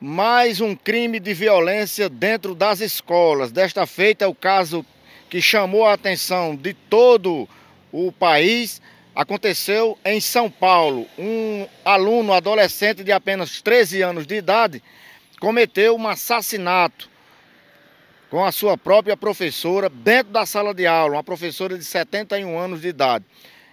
mais um crime de violência dentro das escolas. Desta feita é o caso que chamou a atenção de todo o país. Aconteceu em São Paulo. Um aluno adolescente de apenas 13 anos de idade cometeu um assassinato com a sua própria professora dentro da sala de aula, uma professora de 71 anos de idade.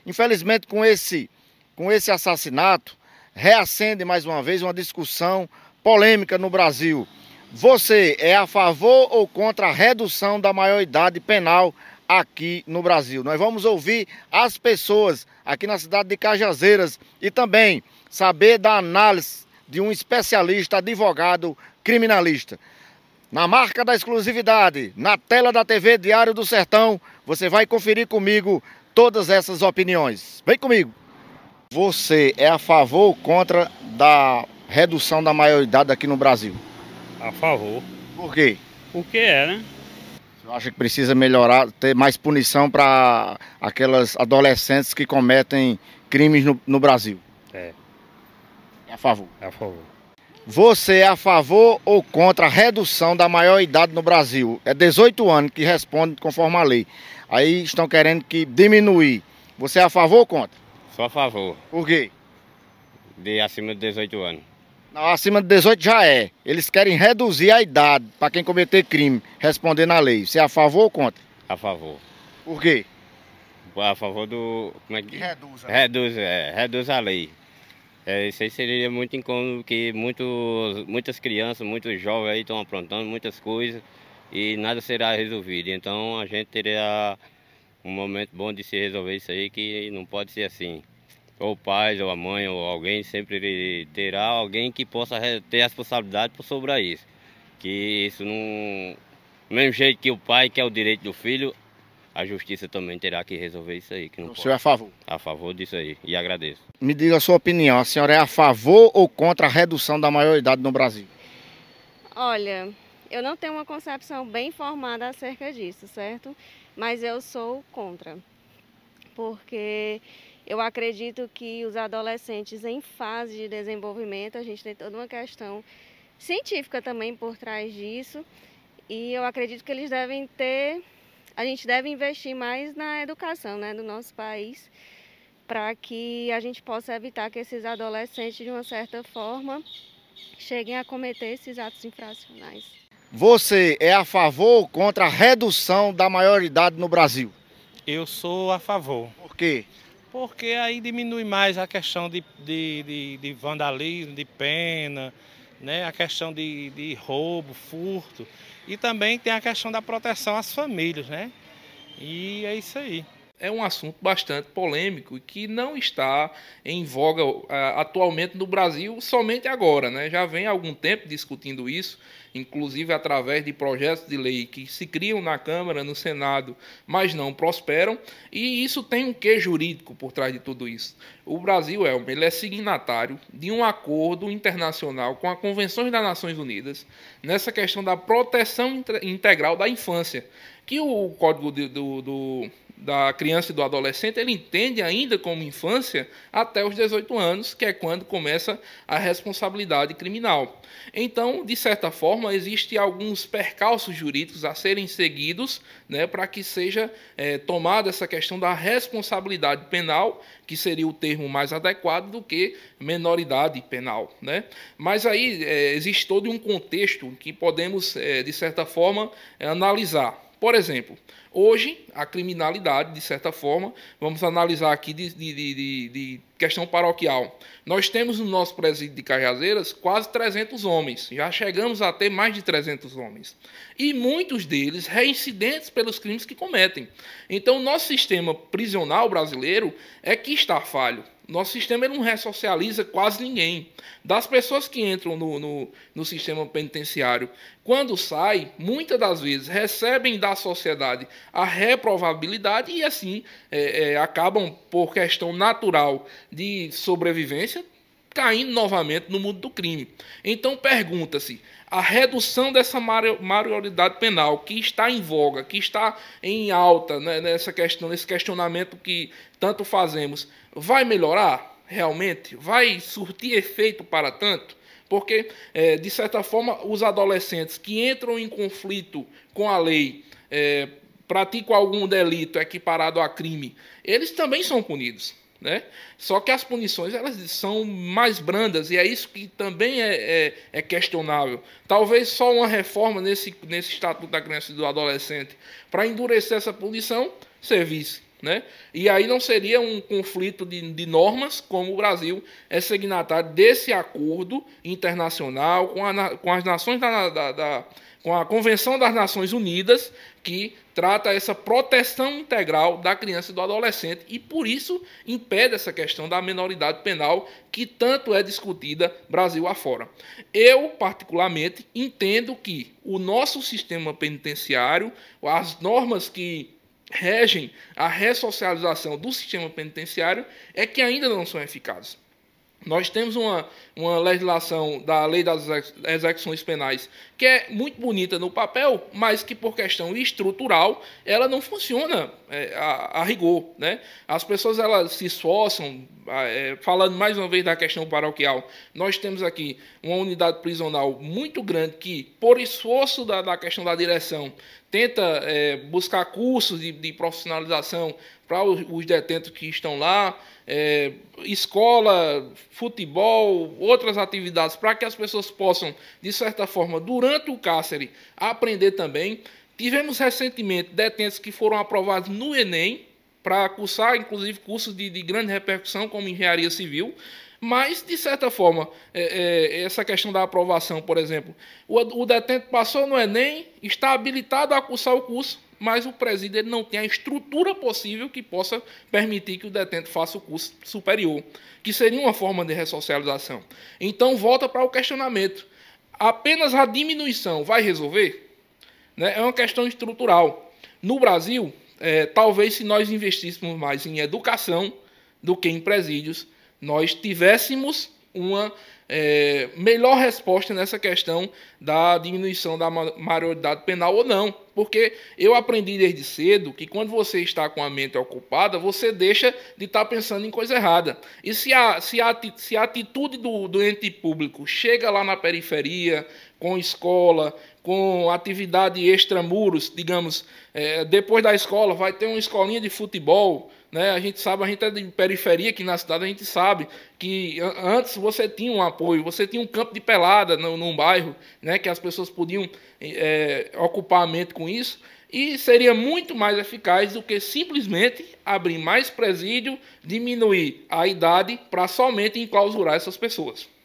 Infelizmente, com esse, com esse assassinato, reacende mais uma vez uma discussão polêmica no Brasil. Você é a favor ou contra a redução da maioridade penal aqui no Brasil? Nós vamos ouvir as pessoas aqui na cidade de Cajazeiras e também saber da análise de um especialista, advogado, criminalista. Na marca da exclusividade, na tela da TV Diário do Sertão, você vai conferir comigo todas essas opiniões. Vem comigo. Você é a favor ou contra da redução da maioridade aqui no Brasil? A favor. Por quê? Porque é, né? Você acha que precisa melhorar, ter mais punição para aquelas adolescentes que cometem crimes no, no Brasil? É. É a favor. É a favor. Você é a favor ou contra a redução da maioridade no Brasil? É 18 anos que responde conforme a lei. Aí estão querendo que diminuir. Você é a favor ou contra? Sou a favor Por quê? de acima de 18 anos. Acima de 18 já é. Eles querem reduzir a idade para quem cometer crime, responder na lei. Você é a favor ou contra? A favor. Por quê? A favor do. Como é que. reduza. Reduz, é, reduz a lei. É, isso aí seria muito incômodo, porque muitos, muitas crianças, muitos jovens aí estão aprontando muitas coisas e nada será resolvido. Então a gente teria um momento bom de se resolver isso aí, que não pode ser assim. Ou o pai, ou a mãe, ou alguém, sempre terá alguém que possa ter a responsabilidade por sobre isso. Que isso não. Do mesmo jeito que o pai quer o direito do filho, a justiça também terá que resolver isso aí. Que não O pode. senhor é a favor. A favor disso aí. E agradeço. Me diga a sua opinião. A senhora é a favor ou contra a redução da maioridade no Brasil? Olha, eu não tenho uma concepção bem formada acerca disso, certo? Mas eu sou contra. Porque eu acredito que os adolescentes em fase de desenvolvimento, a gente tem toda uma questão científica também por trás disso. E eu acredito que eles devem ter, a gente deve investir mais na educação, né, do nosso país, para que a gente possa evitar que esses adolescentes, de uma certa forma, cheguem a cometer esses atos infracionais. Você é a favor ou contra a redução da maioridade no Brasil? Eu sou a favor, Por quê? Porque aí diminui mais a questão de, de, de, de vandalismo, de pena, né? a questão de, de roubo, furto, e também tem a questão da proteção às famílias, né? E é isso aí. É um assunto bastante polêmico e que não está em voga ah, atualmente no Brasil somente agora, né? Já vem há algum tempo discutindo isso, inclusive através de projetos de lei que se criam na Câmara, no Senado, mas não prosperam, e isso tem um quê jurídico por trás de tudo isso. O Brasil, Elmer, ele é signatário de um acordo internacional com a Convenção das Nações Unidas nessa questão da proteção integral da infância, que o Código do- do, da criança e do adolescente, ele entende ainda como infância até os 18 anos, que é quando começa a responsabilidade criminal. Então, de certa forma, existem alguns percalços jurídicos a serem seguidos né, para que seja eh, tomada essa questão da responsabilidade penal, que seria o termo mais adequado do que menoridade penal. Né? Mas aí eh, existe todo um contexto que podemos, eh, de certa forma, analisar. Por exemplo, hoje a criminalidade, de certa forma, vamos analisar aqui de, de- de- de- questão paroquial. Nós temos no nosso presídio de Cajazeiras quase 300 homens, já chegamos a ter mais de 300 homens. E muitos deles reincidentes pelos crimes que cometem. Então, o nosso sistema prisional brasileiro é que está falho. Nosso sistema não ressocializa quase ninguém. Das pessoas que entram no, no, no sistema penitenciário, quando saem, muitas das vezes recebem da sociedade a reprovabilidade e assim é, é, acabam, por questão natural de sobrevivência, caindo novamente no mundo do crime. Então pergunta-se, a redução dessa maioridade penal que está em voga, que está em alta né, nessa questão, nesse questionamento que tanto fazemos, vai melhorar realmente? Vai surtir efeito para tanto? Porque, é, de certa forma, os adolescentes que entram em conflito com a lei, é, praticam algum delito equiparado a crime, eles também são punidos. Né? Só que as punições elas são mais brandas e é isso que também é, é, é, questionável. Talvez só uma reforma nesse, nesse estatuto da criança e do adolescente para endurecer essa punição servisse. Né? E aí não seria um conflito de, de normas, como o Brasil é signatário desse acordo internacional com, a, com as nações da, da, da com a Convenção das Nações Unidas, que trata essa proteção integral da criança e do adolescente e por isso impede essa questão da menoridade penal que tanto é discutida Brasil afora. Eu, particularmente, entendo que o nosso sistema penitenciário, as normas que regem a ressocialização do sistema penitenciário é que ainda não são eficazes. Nós temos uma, uma legislação da lei das execuções penais que é muito bonita no papel, mas que por questão estrutural ela não funciona é, a, a, rigor. Né? As pessoas elas se esforçam, é, falando mais uma vez da questão paroquial, nós temos aqui uma unidade prisional muito grande que, por esforço da, da questão da direção, tenta é, buscar cursos de, de profissionalização para os, os detentos que estão lá é, escola, futebol, outras atividades, para que as pessoas possam, de certa forma, durante o cárcere, aprender também. Tivemos recentemente detentos que foram aprovados no Enem, para cursar, inclusive, cursos de, de grande repercussão, como engenharia civil. Mas, de certa forma, é, é, essa questão da aprovação, por exemplo, o, o detento passou no Enem, está habilitado a cursar o curso, mas o presídio não tem a estrutura possível que possa permitir que o detento faça o curso superior, que seria uma forma de ressocialização. Então, volta para o questionamento. Apenas a diminuição vai resolver? Né? É uma questão estrutural. No Brasil, é, talvez se nós investíssemos mais em educação do que em presídios, nós tivéssemos uma é, melhor resposta nessa questão da diminuição da maioridade penal ou não. Porque eu aprendi desde cedo que quando você está com a mente ocupada, você deixa de estar pensando em coisa errada. E se a, se a, se a atitude do, do ente público chega lá na periferia, com escola, com atividade extramuros, digamos, é, depois da escola vai ter uma escolinha de futebol, né? A gente sabe, a gente é de periferia aqui na cidade, a gente sabe que antes você tinha um apoio, você tinha um campo de pelada no, num bairro, né? que as pessoas podiam é, ocupar a mente com isso, e seria muito mais eficaz do que simplesmente abrir mais presídio, diminuir a idade para somente enclausurar essas pessoas.